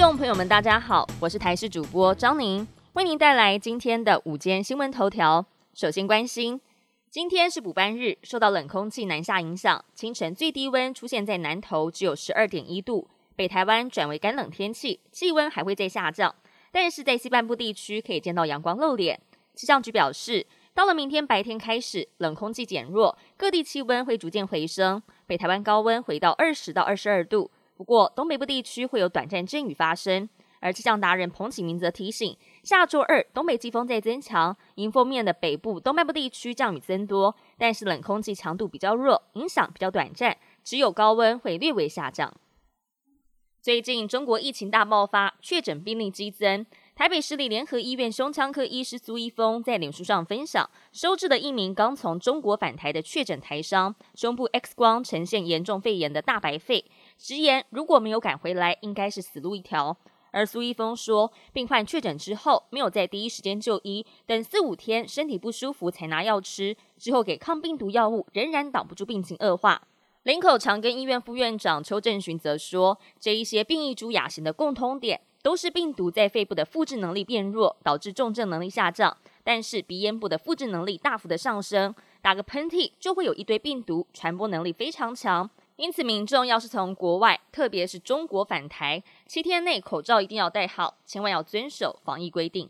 众朋友们，大家好，我是台视主播张宁，为您带来今天的午间新闻头条。首先关心，今天是补班日，受到冷空气南下影响，清晨最低温出现在南投，只有十二点一度。北台湾转为干冷天气，气温还会再下降，但是在西半部地区可以见到阳光露脸。气象局表示，到了明天白天开始，冷空气减弱，各地气温会逐渐回升，北台湾高温回到二十到二十二度。不过，东北部地区会有短暂阵雨发生，而气象达人彭启明则提醒，下周二东北季风在增强，迎风面的北部、东半部地区降雨增多，但是冷空气强度比较弱，影响比较短暂，只有高温会略微下降。最近中国疫情大爆发，确诊病例激增。台北市立联合医院胸腔科医师苏一峰在脸书上分享，收治的一名刚从中国返台的确诊台商，胸部 X 光呈现严重肺炎的大白肺。直言如果没有赶回来，应该是死路一条。而苏一峰说，病患确诊之后没有在第一时间就医，等四五天身体不舒服才拿药吃，之后给抗病毒药物，仍然挡不住病情恶化。林口长庚医院副院长邱正勋则说，这一些变异株亚型的共通点，都是病毒在肺部的复制能力变弱，导致重症能力下降，但是鼻咽部的复制能力大幅的上升，打个喷嚏就会有一堆病毒，传播能力非常强。因此，民众要是从国外，特别是中国返台，七天内口罩一定要戴好，千万要遵守防疫规定。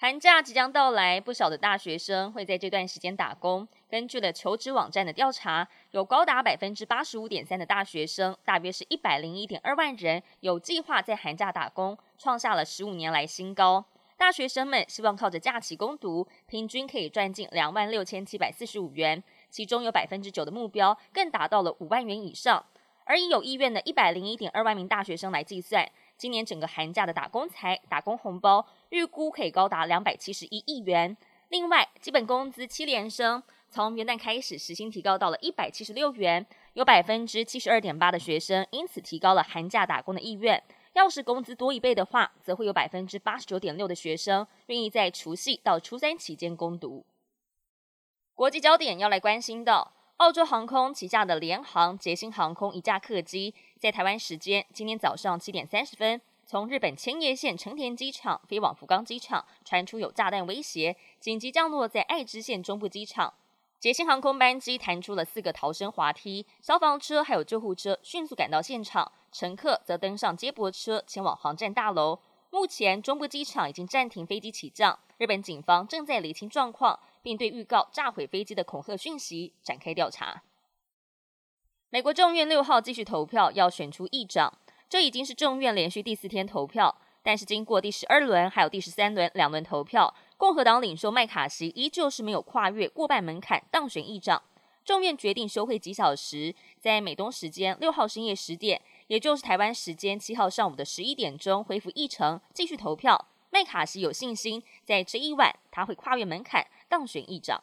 寒假即将到来，不少的大学生会在这段时间打工。根据了求职网站的调查，有高达百分之八十五点三的大学生，大约是一百零一点二万人，有计划在寒假打工，创下了十五年来新高。大学生们希望靠着假期攻读，平均可以赚进两万六千七百四十五元。其中有百分之九的目标更达到了五万元以上，而以有意愿的一百零一点二万名大学生来计算，今年整个寒假的打工财、打工红包预估可以高达两百七十一亿元。另外，基本工资七连升，从元旦开始时薪提高到了一百七十六元，有百分之七十二点八的学生因此提高了寒假打工的意愿。要是工资多一倍的话，则会有百分之八十九点六的学生愿意在除夕到初三期间攻读。国际焦点要来关心到，澳洲航空旗下的联航捷星航空一架客机，在台湾时间今天早上七点三十分，从日本千叶县成田机场飞往福冈机场，传出有炸弹威胁，紧急降落在爱知县中部机场。捷星航空班机弹出了四个逃生滑梯，消防车还有救护车迅速赶到现场，乘客则登上接驳车前往航站大楼。目前中部机场已经暂停飞机起降，日本警方正在厘清状况。并对预告炸毁飞机的恐吓讯息展开调查。美国众院六号继续投票，要选出议长，这已经是众院连续第四天投票。但是经过第十二轮还有第十三轮两轮投票，共和党领袖麦卡锡依旧是没有跨越过半门槛当选议长。众院决定休会几小时，在美东时间六号深夜十点，也就是台湾时间七号上午的十一点钟恢复议程，继续投票。麦卡锡有信心，在这一晚他会跨越门槛。当选议长。